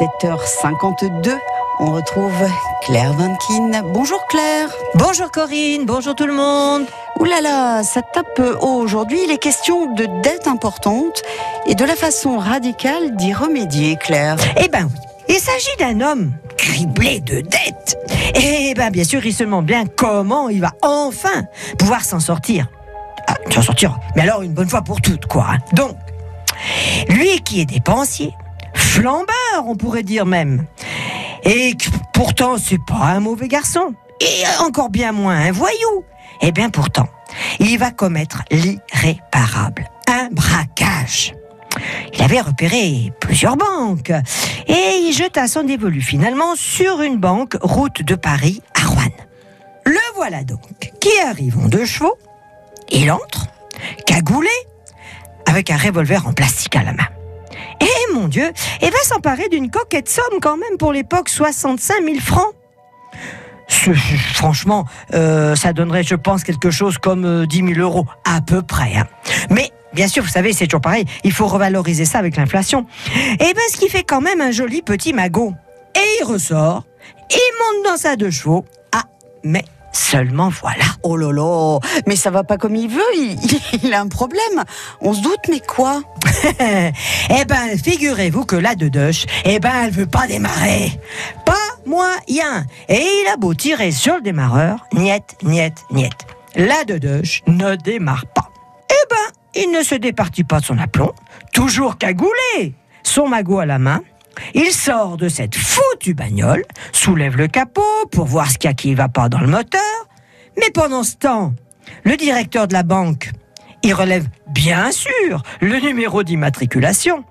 7h52. On retrouve Claire Vankin. Bonjour Claire. Bonjour Corinne, bonjour tout le monde. Ouh là là, ça tape haut aujourd'hui. Il est question de dettes importantes et de la façon radicale d'y remédier, Claire. Eh ben oui, il s'agit d'un homme criblé de dettes. Eh ben bien sûr, il se demande bien comment il va enfin pouvoir s'en sortir. Ah, s'en sortir, mais alors une bonne fois pour toutes, quoi. Donc, lui qui est dépensier, flambeur, on pourrait dire même, et pourtant c'est pas un mauvais garçon, et encore bien moins un voyou. Eh bien pourtant, il va commettre l'irréparable, un braquage. Il avait repéré plusieurs banques et il jeta son dévolu finalement sur une banque route de Paris à Rouen. Le voilà donc qui arrive en deux chevaux. Il entre, cagoulé, avec un revolver en plastique à la main. Dieu, et va s'emparer d'une coquette somme quand même pour l'époque, 65 000 francs. Franchement, euh, ça donnerait, je pense, quelque chose comme euh, 10 000 euros, à peu près. hein. Mais bien sûr, vous savez, c'est toujours pareil, il faut revaloriser ça avec l'inflation. Et bien, ce qui fait quand même un joli petit magot. Et il ressort, il monte dans sa deux chevaux. Ah, mais seulement voilà. Oh là là, mais ça va pas comme il veut. Il, il a un problème. On se doute, mais quoi? Eh ben, figurez-vous que la Dedoche, eh ben, elle veut pas démarrer. Pas moyen. Et il a beau tirer sur le démarreur, niette, niette, niette. La Dedoche ne démarre pas. Eh ben, il ne se départit pas de son aplomb, toujours cagoulé, son magot à la main. Il sort de cette foutue bagnole, soulève le capot pour voir ce qu'il y a qui va pas dans le moteur. Mais pendant ce temps, le directeur de la banque, il relève bien sûr le numéro d'immatriculation.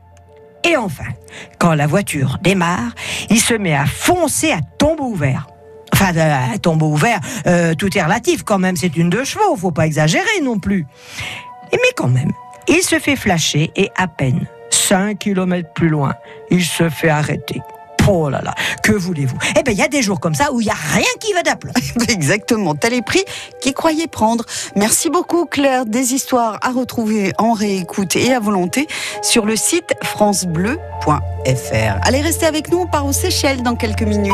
Et enfin, quand la voiture démarre, il se met à foncer à tombeau ouvert. Enfin, euh, à tombeau ouvert, euh, tout est relatif quand même, c'est une deux chevaux, faut pas exagérer non plus. Mais quand même, il se fait flasher et à peine 5 kilomètres plus loin, il se fait arrêter. Oh là là, que voulez-vous? Eh bien, il y a des jours comme ça où il n'y a rien qui va d'aplomb. Exactement, tel est prix qu'il croyait prendre. Merci beaucoup Claire. Des histoires à retrouver en réécoute et à volonté sur le site francebleu.fr. Allez, restez avec nous, on part aux Seychelles dans quelques minutes.